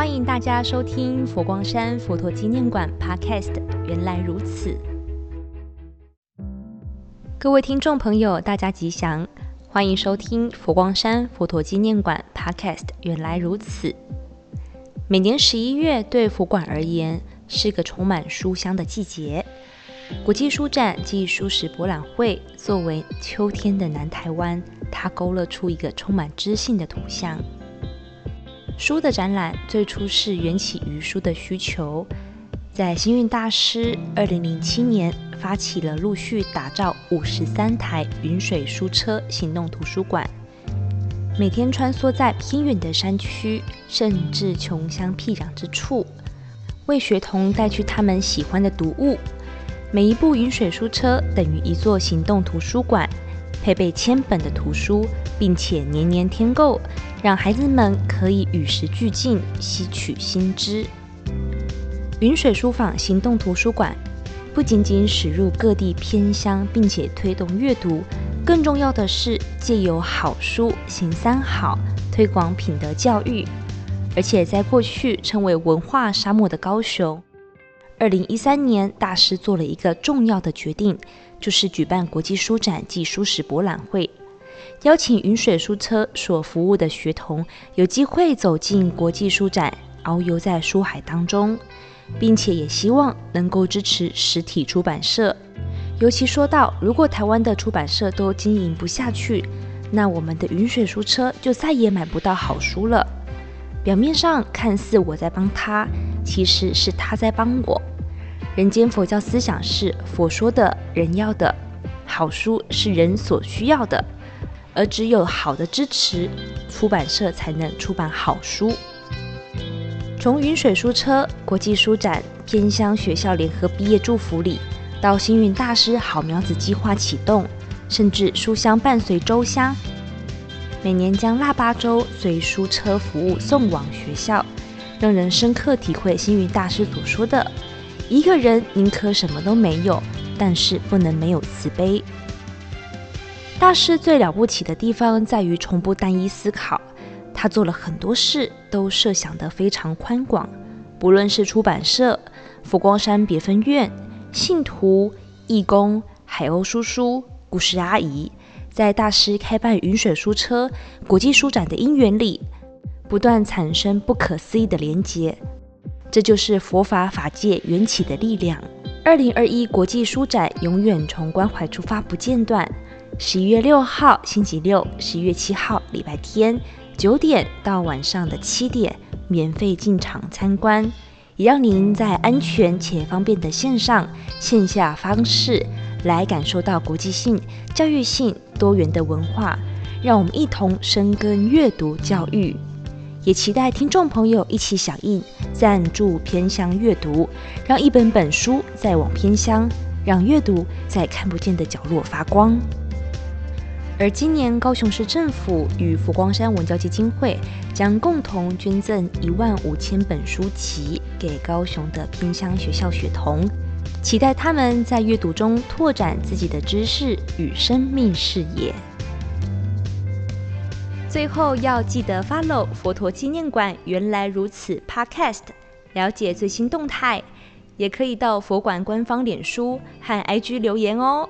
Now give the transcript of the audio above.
欢迎大家收听佛光山佛陀纪念馆 Podcast。原来如此，各位听众朋友，大家吉祥，欢迎收听佛光山佛陀纪念馆 Podcast。原来如此，每年十一月对佛馆而言是个充满书香的季节。国际书展暨书史博览会作为秋天的南台湾，它勾勒出一个充满知性的图像。书的展览最初是缘起于书的需求，在星云大师二零零七年发起了陆续打造五十三台云水书车行动图书馆，每天穿梭在偏远的山区，甚至穷乡僻壤之处，为学童带去他们喜欢的读物。每一部云水书车等于一座行动图书馆。配备千本的图书，并且年年添购，让孩子们可以与时俱进，吸取新知。云水书坊行动图书馆不仅仅驶入各地偏乡，并且推动阅读，更重要的是借由好书行三好，推广品德教育。而且在过去称为文化沙漠的高雄，二零一三年大师做了一个重要的决定。就是举办国际书展暨书史博览会，邀请云水书车所服务的学童有机会走进国际书展，遨游在书海当中，并且也希望能够支持实体出版社。尤其说到，如果台湾的出版社都经营不下去，那我们的云水书车就再也买不到好书了。表面上看似我在帮他，其实是他在帮我。人间佛教思想是佛说的，人要的，好书是人所需要的，而只有好的支持，出版社才能出版好书。从云水书车、国际书展、偏乡学校联合毕业祝福礼，到星云大师好苗子计划启动，甚至书香伴随周香，每年将腊八粥随书车服务送往学校，让人深刻体会星云大师所说的。一个人宁可什么都没有，但是不能没有慈悲。大师最了不起的地方在于从不单一思考，他做了很多事都设想得非常宽广。不论是出版社、佛光山别分院、信徒、义工、海鸥叔叔、故事阿姨，在大师开办云水书车国际书展的因缘里，不断产生不可思议的连结。这就是佛法法界缘起的力量。二零二一国际书展永远从关怀出发，不间断。十一月六号星期六，十一月七号礼拜天，九点到晚上的七点，免费进场参观，也让您在安全且方便的线上线下方式来感受到国际性、教育性、多元的文化。让我们一同深耕阅读教育。也期待听众朋友一起响应赞助偏乡阅读，让一本本书再往偏乡，让阅读在看不见的角落发光。而今年高雄市政府与佛光山文教基金会将共同捐赠一万五千本书籍给高雄的偏乡学校学童，期待他们在阅读中拓展自己的知识与生命视野。最后要记得 follow 佛陀纪念馆原来如此 Podcast，了解最新动态，也可以到佛馆官方脸书和 IG 留言哦。